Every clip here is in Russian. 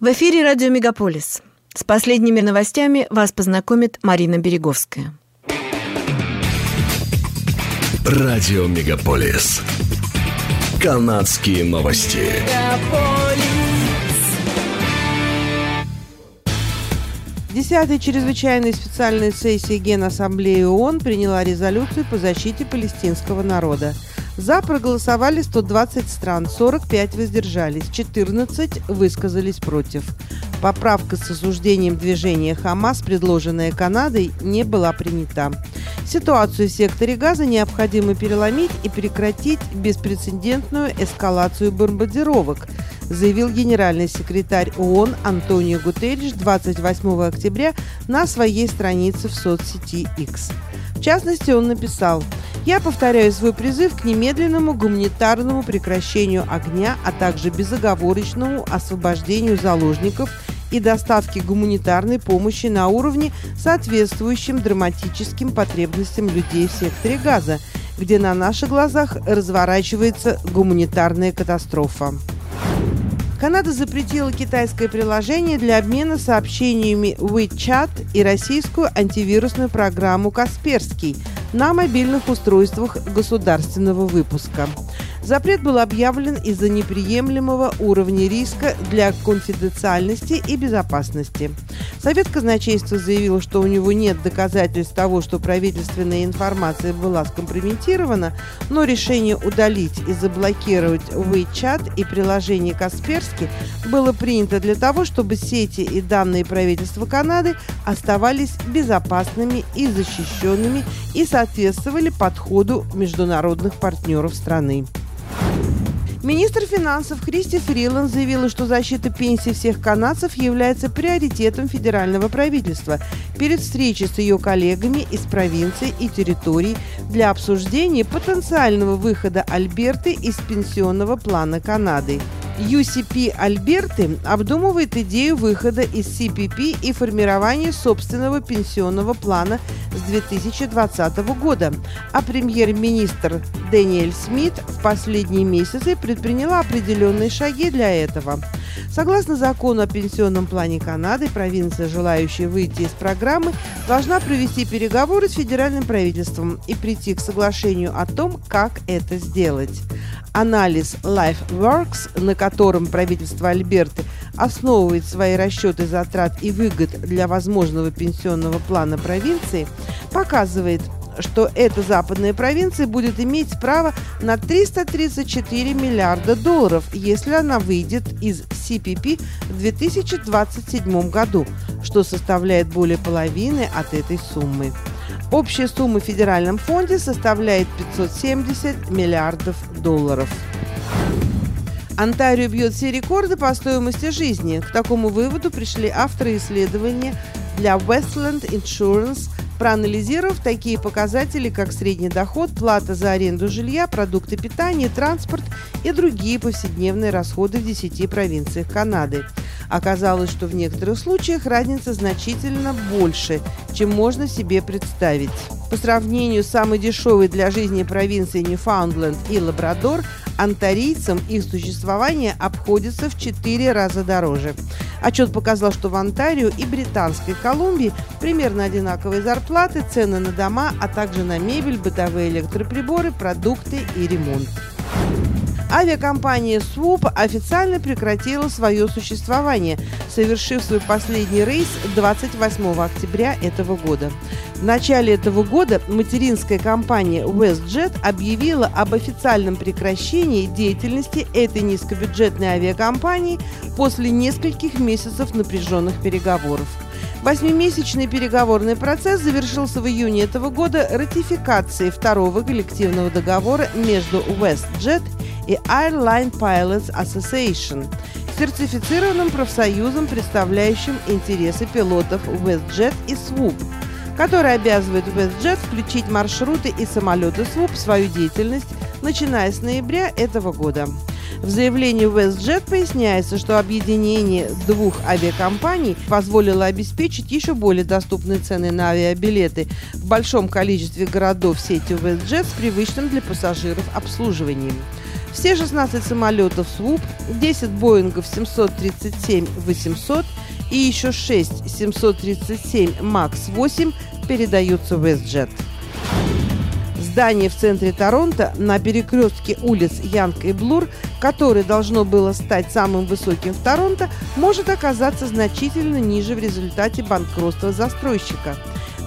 В эфире радио «Мегаполис». С последними новостями вас познакомит Марина Береговская. Радио «Мегаполис». Канадские новости. Десятая чрезвычайная специальная сессия Генассамблеи ООН приняла резолюцию по защите палестинского народа – за проголосовали 120 стран, 45 воздержались, 14 высказались против. Поправка с осуждением движения «Хамас», предложенная Канадой, не была принята. Ситуацию в секторе Газа необходимо переломить и прекратить беспрецедентную эскалацию бомбардировок, заявил генеральный секретарь ООН Антонио Гутерриш 28 октября на своей странице в соцсети X. В частности, он написал – я повторяю свой призыв к немедленному гуманитарному прекращению огня, а также безоговорочному освобождению заложников и доставке гуманитарной помощи на уровне, соответствующем драматическим потребностям людей в секторе Газа, где на наших глазах разворачивается гуманитарная катастрофа. Канада запретила китайское приложение для обмена сообщениями WeChat и российскую антивирусную программу «Касперский», на мобильных устройствах государственного выпуска. Запрет был объявлен из-за неприемлемого уровня риска для конфиденциальности и безопасности. Совет казначейства заявил, что у него нет доказательств того, что правительственная информация была скомпрометирована, но решение удалить и заблокировать WeChat и приложение Касперски было принято для того, чтобы сети и данные правительства Канады оставались безопасными и защищенными и соответствовали подходу международных партнеров страны. Министр финансов Кристи Фриланд заявила, что защита пенсий всех канадцев является приоритетом федерального правительства перед встречей с ее коллегами из провинций и территорий для обсуждения потенциального выхода Альберты из пенсионного плана Канады. UCP Альберты обдумывает идею выхода из CPP и формирования собственного пенсионного плана с 2020 года, а премьер-министр Дэниэль Смит в последние месяцы предприняла определенные шаги для этого. Согласно закону о пенсионном плане Канады, провинция, желающая выйти из программы, должна провести переговоры с федеральным правительством и прийти к соглашению о том, как это сделать. Анализ LifeWorks, на котором правительство Альберты основывает свои расчеты затрат и выгод для возможного пенсионного плана провинции, показывает, что эта западная провинция будет иметь право на 334 миллиарда долларов, если она выйдет из CPP в 2027 году, что составляет более половины от этой суммы. Общая сумма в федеральном фонде составляет 570 миллиардов долларов. Онтарио бьет все рекорды по стоимости жизни. К такому выводу пришли авторы исследования для Westland Insurance, проанализировав такие показатели, как средний доход, плата за аренду жилья, продукты питания, транспорт и другие повседневные расходы в 10 провинциях Канады. Оказалось, что в некоторых случаях разница значительно больше, чем можно себе представить. По сравнению с самой дешевой для жизни провинцией Ньюфаундленд и Лабрадор, антарийцам их существование обходится в 4 раза дороже. Отчет показал, что в Онтарио и Британской Колумбии примерно одинаковые зарплаты, цены на дома, а также на мебель, бытовые электроприборы, продукты и ремонт. Авиакомпания Swoop официально прекратила свое существование, совершив свой последний рейс 28 октября этого года. В начале этого года материнская компания WestJet объявила об официальном прекращении деятельности этой низкобюджетной авиакомпании после нескольких месяцев напряженных переговоров. Восьмимесячный переговорный процесс завершился в июне этого года ратификацией второго коллективного договора между WestJet и Airline Pilots Association, сертифицированным профсоюзом, представляющим интересы пилотов WestJet и Swoop, который обязывает WestJet включить маршруты и самолеты Swoop в свою деятельность, начиная с ноября этого года. В заявлении WestJet поясняется, что объединение двух авиакомпаний позволило обеспечить еще более доступные цены на авиабилеты в большом количестве городов сети WestJet с привычным для пассажиров обслуживанием. Все 16 самолетов СВУП, 10 Боингов 737-800 и еще 6 737 МАКС-8 передаются в WestJet. Здание в центре Торонто на перекрестке улиц Янг и Блур, которое должно было стать самым высоким в Торонто, может оказаться значительно ниже в результате банкротства застройщика.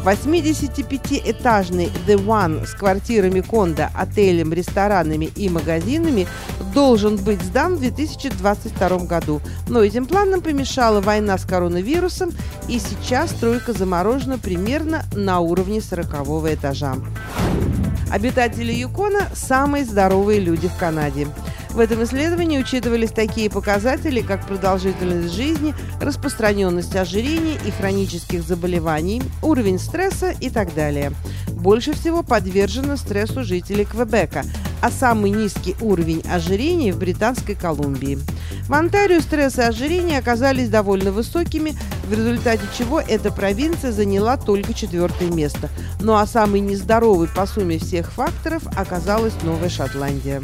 85-этажный The One с квартирами кондо, отелем, ресторанами и магазинами должен быть сдан в 2022 году. Но этим планам помешала война с коронавирусом, и сейчас стройка заморожена примерно на уровне 40 этажа. Обитатели Юкона – самые здоровые люди в Канаде. В этом исследовании учитывались такие показатели, как продолжительность жизни, распространенность ожирения и хронических заболеваний, уровень стресса и так далее. Больше всего подвержены стрессу жители Квебека, а самый низкий уровень ожирения в Британской Колумбии. В Онтарио стресс и ожирение оказались довольно высокими, в результате чего эта провинция заняла только четвертое место. Ну а самый нездоровый по сумме всех факторов оказалась Новая Шотландия.